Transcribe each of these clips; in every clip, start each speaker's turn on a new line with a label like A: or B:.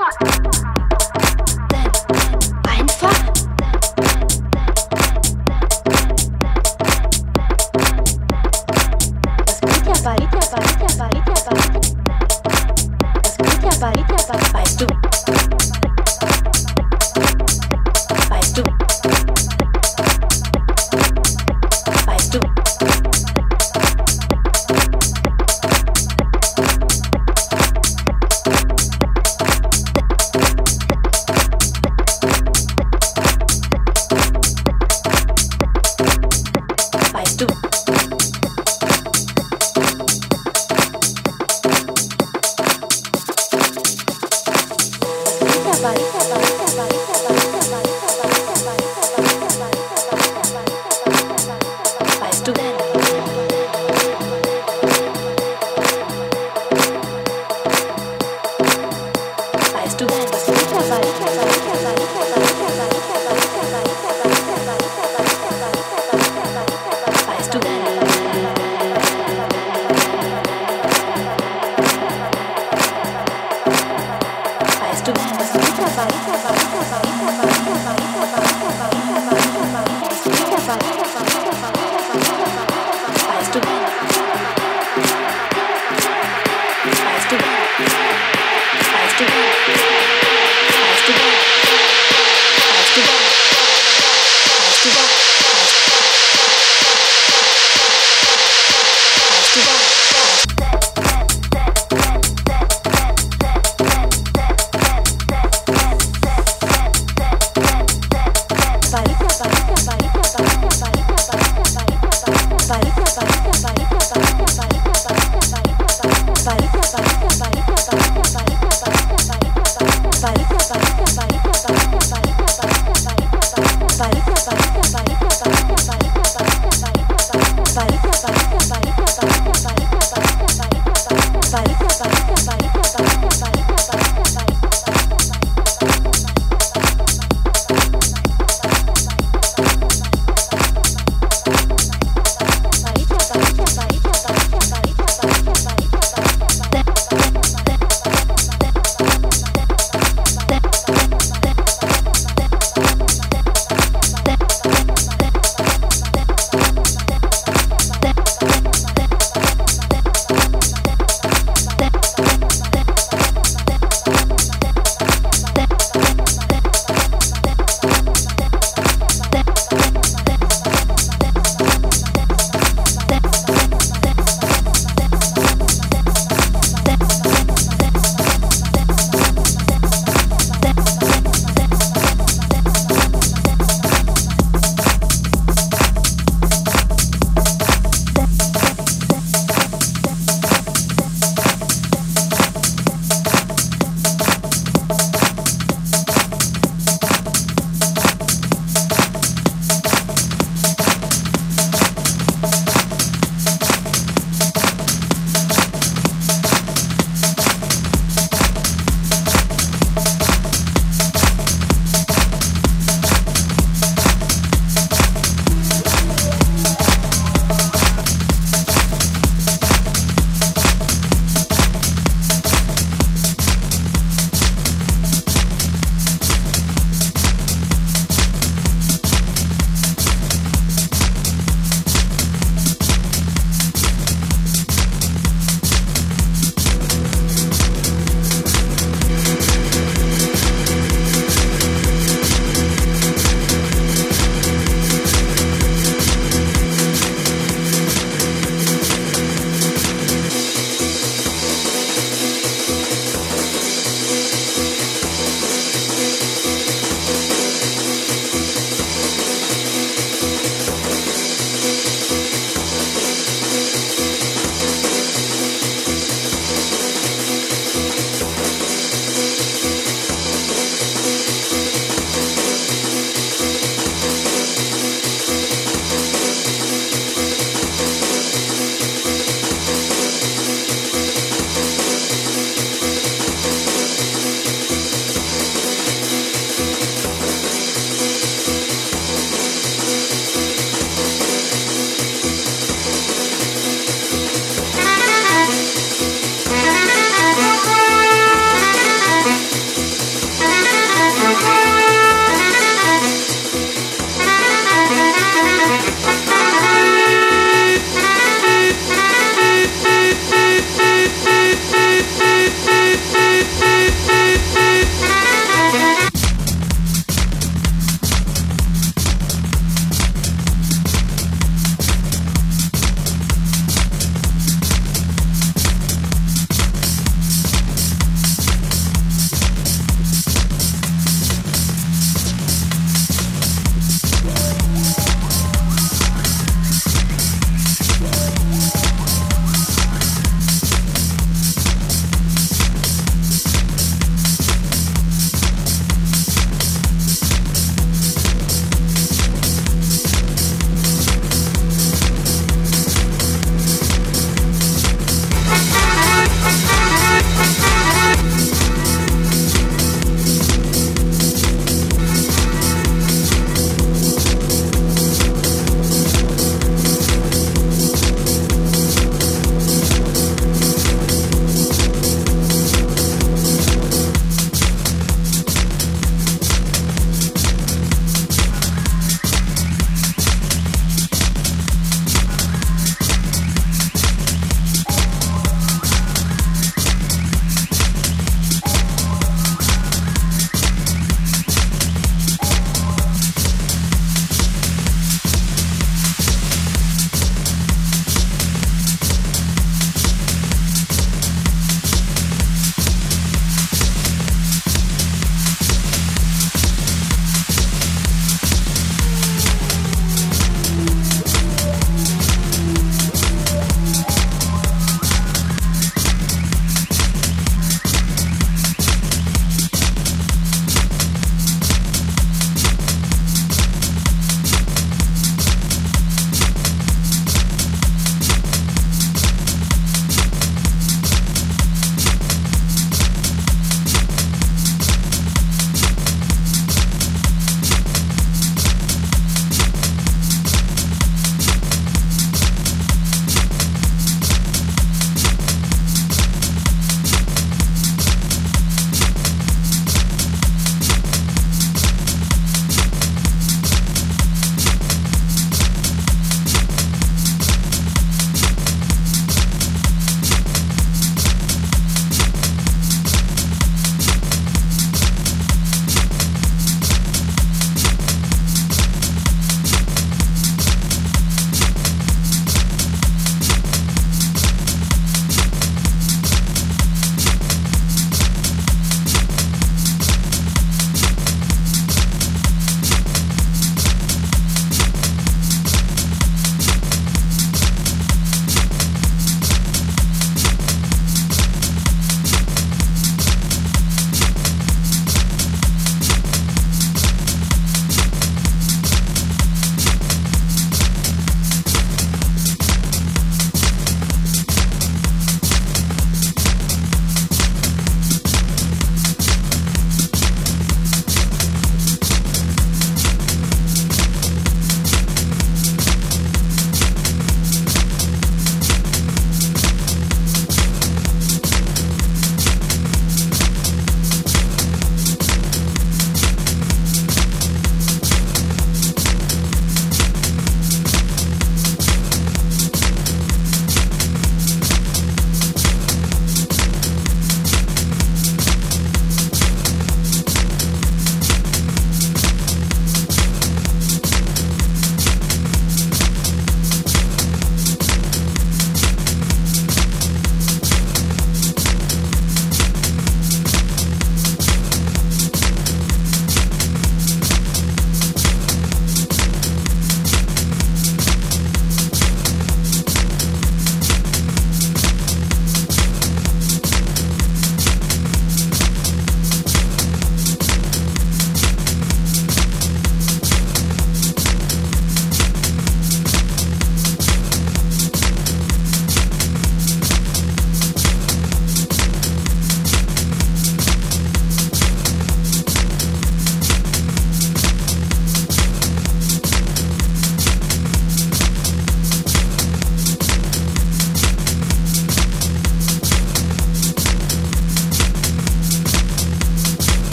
A: I'm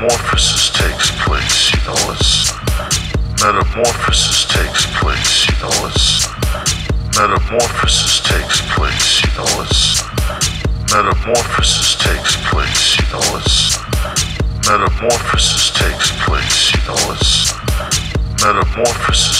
A: metamorphosis takes place, you know, it's metamorphosis takes place, you know, it's metamorphosis takes place, you know, it's metamorphosis takes place, you know, it's metamorphosis takes place, you know, it's metamorphosis